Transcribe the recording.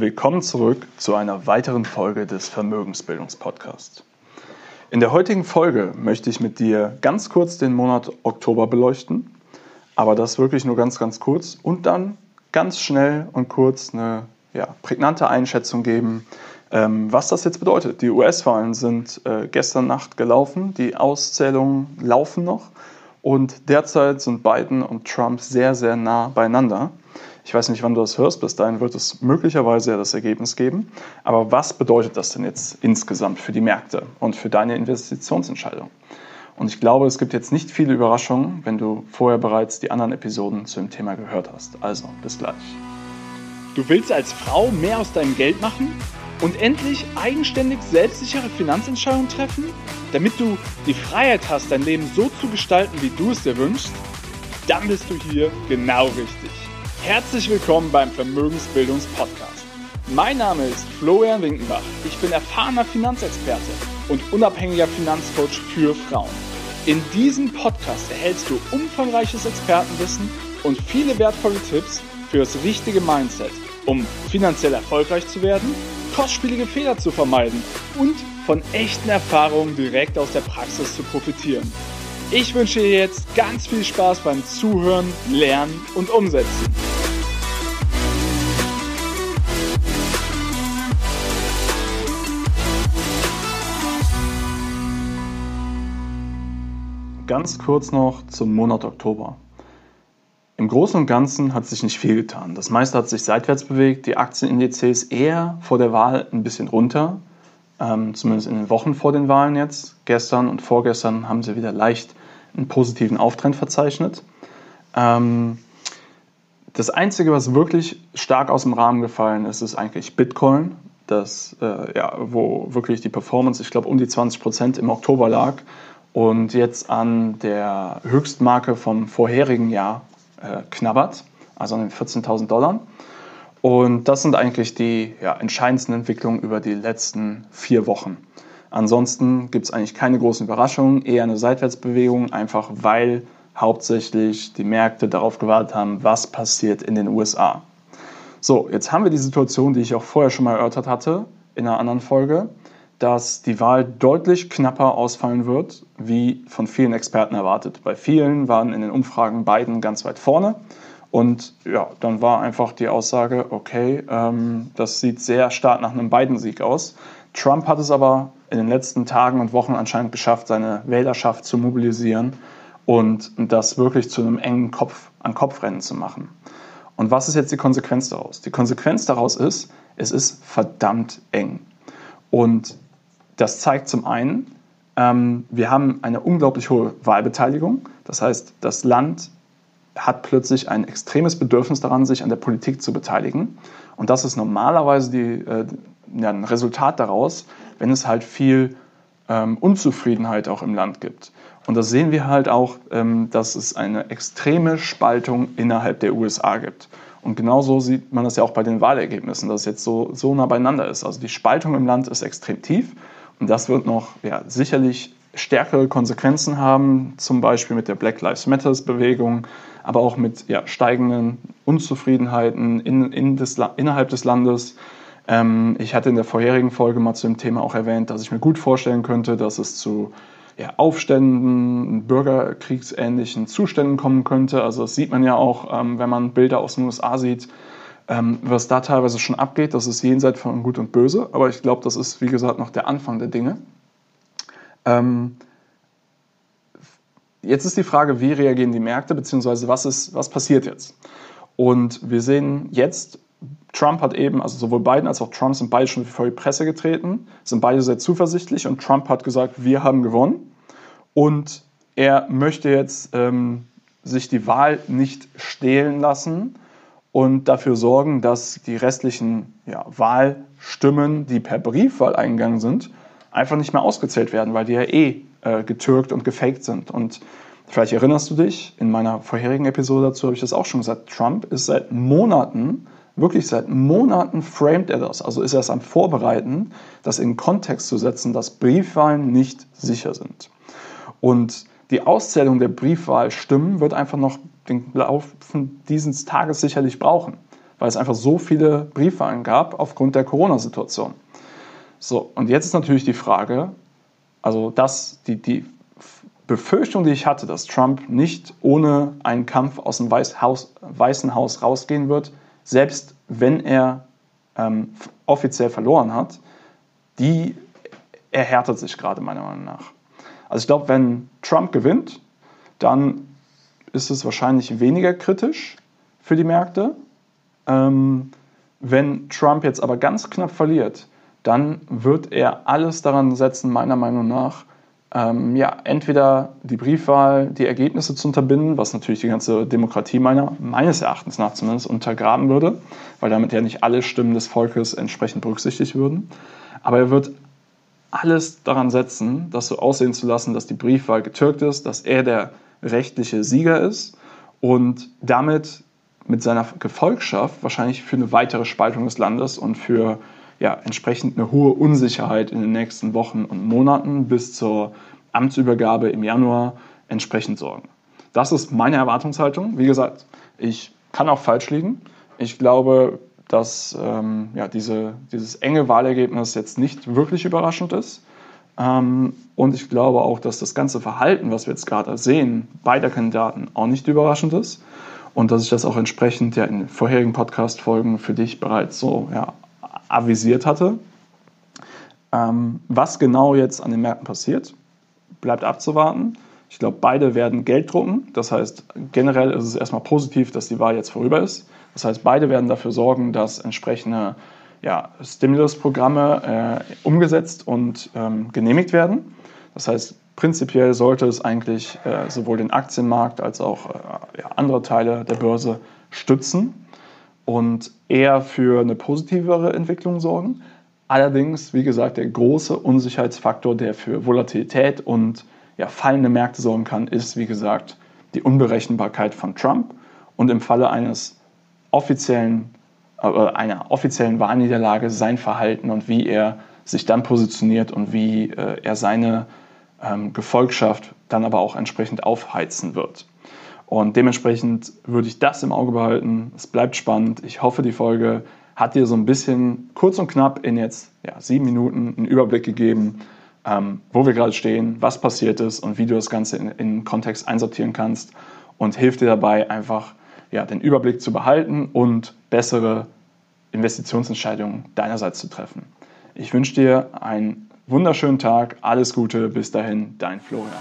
willkommen zurück zu einer weiteren Folge des Vermögensbildungspodcasts. In der heutigen Folge möchte ich mit dir ganz kurz den Monat Oktober beleuchten, aber das wirklich nur ganz, ganz kurz und dann ganz schnell und kurz eine ja, prägnante Einschätzung geben, ähm, was das jetzt bedeutet. Die US-Wahlen sind äh, gestern Nacht gelaufen, die Auszählungen laufen noch und derzeit sind Biden und Trump sehr, sehr nah beieinander. Ich weiß nicht, wann du das hörst, bis dahin wird es möglicherweise ja das Ergebnis geben. Aber was bedeutet das denn jetzt insgesamt für die Märkte und für deine Investitionsentscheidung? Und ich glaube, es gibt jetzt nicht viele Überraschungen, wenn du vorher bereits die anderen Episoden zu dem Thema gehört hast. Also, bis gleich. Du willst als Frau mehr aus deinem Geld machen und endlich eigenständig selbstsichere Finanzentscheidungen treffen, damit du die Freiheit hast, dein Leben so zu gestalten, wie du es dir wünschst? Dann bist du hier genau richtig. Herzlich willkommen beim Vermögensbildungspodcast. Mein Name ist Florian Winkenbach. Ich bin erfahrener Finanzexperte und unabhängiger Finanzcoach für Frauen. In diesem Podcast erhältst du umfangreiches Expertenwissen und viele wertvolle Tipps für das richtige Mindset, um finanziell erfolgreich zu werden, kostspielige Fehler zu vermeiden und von echten Erfahrungen direkt aus der Praxis zu profitieren. Ich wünsche dir jetzt ganz viel Spaß beim Zuhören, Lernen und Umsetzen. Ganz kurz noch zum Monat Oktober. Im Großen und Ganzen hat sich nicht viel getan. Das meiste hat sich seitwärts bewegt, die Aktienindizes eher vor der Wahl ein bisschen runter, ähm, zumindest in den Wochen vor den Wahlen jetzt. Gestern und vorgestern haben sie wieder leicht einen positiven Auftrend verzeichnet. Ähm, das Einzige, was wirklich stark aus dem Rahmen gefallen ist, ist eigentlich Bitcoin, das, äh, ja, wo wirklich die Performance, ich glaube, um die 20 Prozent im Oktober lag und jetzt an der Höchstmarke vom vorherigen Jahr äh, knabbert, also an den 14.000 Dollar. Und das sind eigentlich die ja, entscheidendsten Entwicklungen über die letzten vier Wochen. Ansonsten gibt es eigentlich keine großen Überraschungen, eher eine Seitwärtsbewegung, einfach weil hauptsächlich die Märkte darauf gewartet haben, was passiert in den USA. So, jetzt haben wir die Situation, die ich auch vorher schon mal erörtert hatte in einer anderen Folge, dass die Wahl deutlich knapper ausfallen wird, wie von vielen Experten erwartet. Bei vielen waren in den Umfragen Biden ganz weit vorne. Und ja, dann war einfach die Aussage, okay, ähm, das sieht sehr stark nach einem Biden-Sieg aus. Trump hat es aber in den letzten Tagen und Wochen anscheinend geschafft, seine Wählerschaft zu mobilisieren und das wirklich zu einem engen Kopf-an-Kopf-Rennen zu machen. Und was ist jetzt die Konsequenz daraus? Die Konsequenz daraus ist, es ist verdammt eng. Und das zeigt zum einen, ähm, wir haben eine unglaublich hohe Wahlbeteiligung. Das heißt, das Land hat plötzlich ein extremes Bedürfnis daran, sich an der Politik zu beteiligen. Und das ist normalerweise die, äh, ja, ein Resultat daraus, wenn es halt viel ähm, Unzufriedenheit auch im Land gibt. Und das sehen wir halt auch, ähm, dass es eine extreme Spaltung innerhalb der USA gibt. Und genauso sieht man das ja auch bei den Wahlergebnissen, dass es jetzt so, so nah beieinander ist. Also die Spaltung im Land ist extrem tief das wird noch ja, sicherlich stärkere Konsequenzen haben, zum Beispiel mit der Black Lives Matters Bewegung, aber auch mit ja, steigenden Unzufriedenheiten in, in des, innerhalb des Landes. Ähm, ich hatte in der vorherigen Folge mal zu dem Thema auch erwähnt, dass ich mir gut vorstellen könnte, dass es zu ja, Aufständen, bürgerkriegsähnlichen Zuständen kommen könnte. Also das sieht man ja auch, ähm, wenn man Bilder aus den USA sieht, ähm, was da teilweise schon abgeht. Das ist jenseits von Gut und Böse. Aber ich glaube, das ist, wie gesagt, noch der Anfang der Dinge. Ähm, jetzt ist die Frage, wie reagieren die Märkte, beziehungsweise was, ist, was passiert jetzt? Und wir sehen jetzt, Trump hat eben, also sowohl Biden als auch Trump sind beide schon vor die Presse getreten, sind beide sehr zuversichtlich und Trump hat gesagt, wir haben gewonnen und er möchte jetzt ähm, sich die Wahl nicht stehlen lassen und dafür sorgen, dass die restlichen ja, Wahlstimmen, die per Briefwahl eingegangen sind, einfach nicht mehr ausgezählt werden, weil die ja eh äh, getürkt und gefaked sind. Und vielleicht erinnerst du dich, in meiner vorherigen Episode dazu habe ich das auch schon gesagt, Trump ist seit Monaten, wirklich seit Monaten framed er das, also ist er es am Vorbereiten, das in Kontext zu setzen, dass Briefwahlen nicht sicher sind. Und die Auszählung der Briefwahlstimmen wird einfach noch den Lauf dieses Tages sicherlich brauchen. weil es einfach so viele Briefwahlen gab aufgrund der Corona-Situation. So, und jetzt ist natürlich die Frage, also das, die, die Befürchtung, die ich hatte, dass Trump nicht ohne einen Kampf aus dem Weißhaus, Weißen Haus rausgehen wird, selbst wenn er ähm, offiziell verloren hat, die erhärtet sich gerade meiner Meinung nach. Also ich glaube, wenn Trump gewinnt, dann ist es wahrscheinlich weniger kritisch für die Märkte. Ähm, wenn Trump jetzt aber ganz knapp verliert, dann wird er alles daran setzen, meiner Meinung nach, ähm, ja, entweder die Briefwahl, die Ergebnisse zu unterbinden, was natürlich die ganze Demokratie meiner, meines Erachtens nach zumindest untergraben würde, weil damit ja nicht alle Stimmen des Volkes entsprechend berücksichtigt würden. Aber er wird alles daran setzen, das so aussehen zu lassen, dass die Briefwahl getürkt ist, dass er der rechtliche Sieger ist und damit mit seiner Gefolgschaft wahrscheinlich für eine weitere Spaltung des Landes und für ja, entsprechend eine hohe Unsicherheit in den nächsten Wochen und Monaten bis zur Amtsübergabe im Januar entsprechend sorgen. Das ist meine Erwartungshaltung. Wie gesagt, ich kann auch falsch liegen. Ich glaube, dass ähm, ja, diese, dieses enge Wahlergebnis jetzt nicht wirklich überraschend ist. Ähm, und ich glaube auch, dass das ganze Verhalten, was wir jetzt gerade sehen, beider Kandidaten auch nicht überraschend ist. Und dass ich das auch entsprechend ja in vorherigen Podcast-Folgen für dich bereits so ja, avisiert hatte. Ähm, was genau jetzt an den Märkten passiert, bleibt abzuwarten. Ich glaube, beide werden Geld drucken. Das heißt, generell ist es erstmal positiv, dass die Wahl jetzt vorüber ist. Das heißt, beide werden dafür sorgen, dass entsprechende ja, Stimulus-Programme äh, umgesetzt und ähm, genehmigt werden. Das heißt, prinzipiell sollte es eigentlich äh, sowohl den Aktienmarkt als auch äh, ja, andere Teile der Börse stützen und eher für eine positivere Entwicklung sorgen. Allerdings, wie gesagt, der große Unsicherheitsfaktor, der für Volatilität und ja, fallende Märkte sorgen kann, ist, wie gesagt, die Unberechenbarkeit von Trump und im Falle eines offiziellen, äh, einer offiziellen Wahlniederlage sein Verhalten und wie er sich dann positioniert und wie äh, er seine ähm, Gefolgschaft dann aber auch entsprechend aufheizen wird. Und dementsprechend würde ich das im Auge behalten. Es bleibt spannend. Ich hoffe, die Folge hat dir so ein bisschen kurz und knapp in jetzt ja, sieben Minuten einen Überblick gegeben, ähm, wo wir gerade stehen, was passiert ist und wie du das Ganze in, in Kontext einsortieren kannst und hilft dir dabei einfach ja, den Überblick zu behalten und bessere Investitionsentscheidungen deinerseits zu treffen. Ich wünsche dir einen wunderschönen Tag, alles Gute, bis dahin, dein Florian.